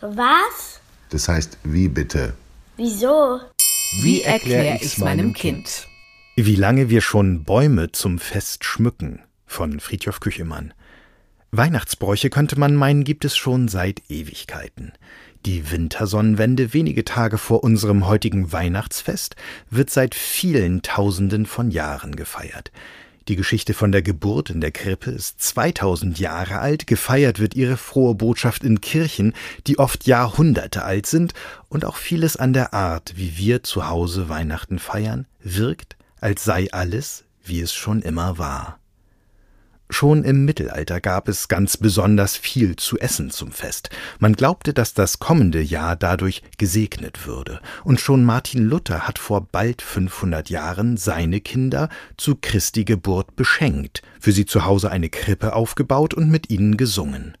Was? Das heißt, wie bitte? Wieso? Wie erkläre ich's meinem Kind? Wie lange wir schon Bäume zum Fest schmücken von Friedhof Küchemann. Weihnachtsbräuche könnte man meinen, gibt es schon seit Ewigkeiten. Die Wintersonnenwende wenige Tage vor unserem heutigen Weihnachtsfest wird seit vielen Tausenden von Jahren gefeiert. Die Geschichte von der Geburt in der Krippe ist 2000 Jahre alt, gefeiert wird ihre frohe Botschaft in Kirchen, die oft Jahrhunderte alt sind, und auch vieles an der Art, wie wir zu Hause Weihnachten feiern, wirkt, als sei alles, wie es schon immer war. Schon im Mittelalter gab es ganz besonders viel zu essen zum Fest. Man glaubte, dass das kommende Jahr dadurch gesegnet würde. Und schon Martin Luther hat vor bald 500 Jahren seine Kinder zu Christi Geburt beschenkt, für sie zu Hause eine Krippe aufgebaut und mit ihnen gesungen.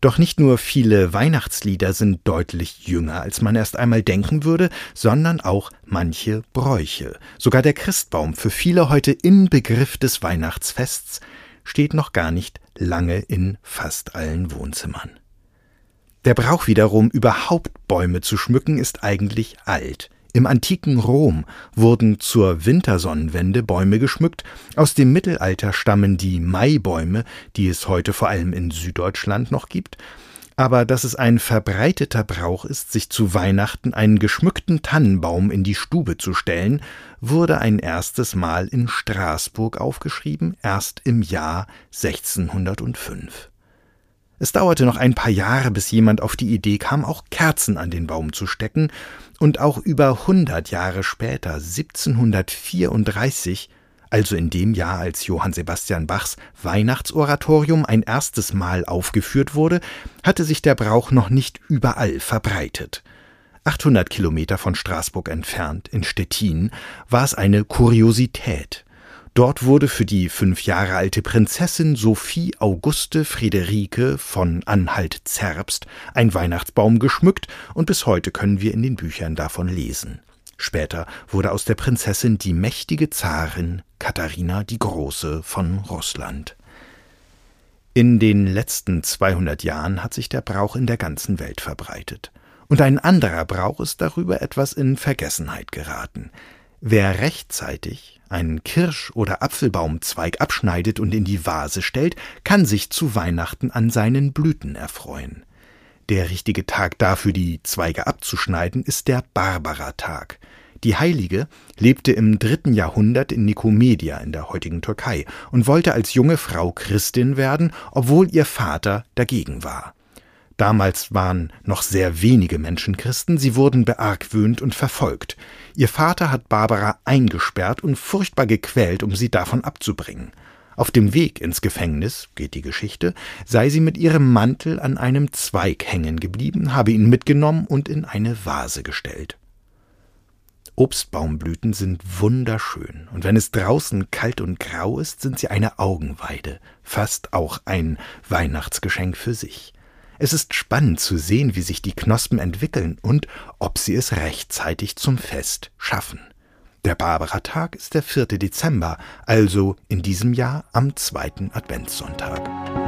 Doch nicht nur viele Weihnachtslieder sind deutlich jünger, als man erst einmal denken würde, sondern auch manche Bräuche. Sogar der Christbaum, für viele heute Inbegriff des Weihnachtsfests, steht noch gar nicht lange in fast allen Wohnzimmern. Der Brauch wiederum, überhaupt Bäume zu schmücken, ist eigentlich alt. Im antiken Rom wurden zur Wintersonnenwende Bäume geschmückt. Aus dem Mittelalter stammen die Maibäume, die es heute vor allem in Süddeutschland noch gibt. Aber dass es ein verbreiteter Brauch ist, sich zu Weihnachten einen geschmückten Tannenbaum in die Stube zu stellen, wurde ein erstes Mal in Straßburg aufgeschrieben, erst im Jahr 1605. Es dauerte noch ein paar Jahre, bis jemand auf die Idee kam, auch Kerzen an den Baum zu stecken, und auch über hundert Jahre später, 1734, also in dem Jahr, als Johann Sebastian Bachs Weihnachtsoratorium ein erstes Mal aufgeführt wurde, hatte sich der Brauch noch nicht überall verbreitet. 800 Kilometer von Straßburg entfernt, in Stettin, war es eine Kuriosität. Dort wurde für die fünf Jahre alte Prinzessin Sophie Auguste Friederike von Anhalt-Zerbst ein Weihnachtsbaum geschmückt und bis heute können wir in den Büchern davon lesen. Später wurde aus der Prinzessin die mächtige Zarin Katharina die Große von Russland. In den letzten 200 Jahren hat sich der Brauch in der ganzen Welt verbreitet. Und ein anderer Brauch ist darüber etwas in Vergessenheit geraten. Wer rechtzeitig einen Kirsch- oder Apfelbaumzweig abschneidet und in die Vase stellt, kann sich zu Weihnachten an seinen Blüten erfreuen. Der richtige Tag dafür, die Zweige abzuschneiden, ist der Barbaratag. Die Heilige lebte im dritten Jahrhundert in Nikomedia in der heutigen Türkei und wollte als junge Frau Christin werden, obwohl ihr Vater dagegen war. Damals waren noch sehr wenige Menschen Christen, sie wurden beargwöhnt und verfolgt. Ihr Vater hat Barbara eingesperrt und furchtbar gequält, um sie davon abzubringen. Auf dem Weg ins Gefängnis, geht die Geschichte, sei sie mit ihrem Mantel an einem Zweig hängen geblieben, habe ihn mitgenommen und in eine Vase gestellt. Obstbaumblüten sind wunderschön, und wenn es draußen kalt und grau ist, sind sie eine Augenweide, fast auch ein Weihnachtsgeschenk für sich. Es ist spannend zu sehen, wie sich die Knospen entwickeln und ob sie es rechtzeitig zum Fest schaffen. Der Barbaratag ist der 4. Dezember, also in diesem Jahr am zweiten Adventssonntag.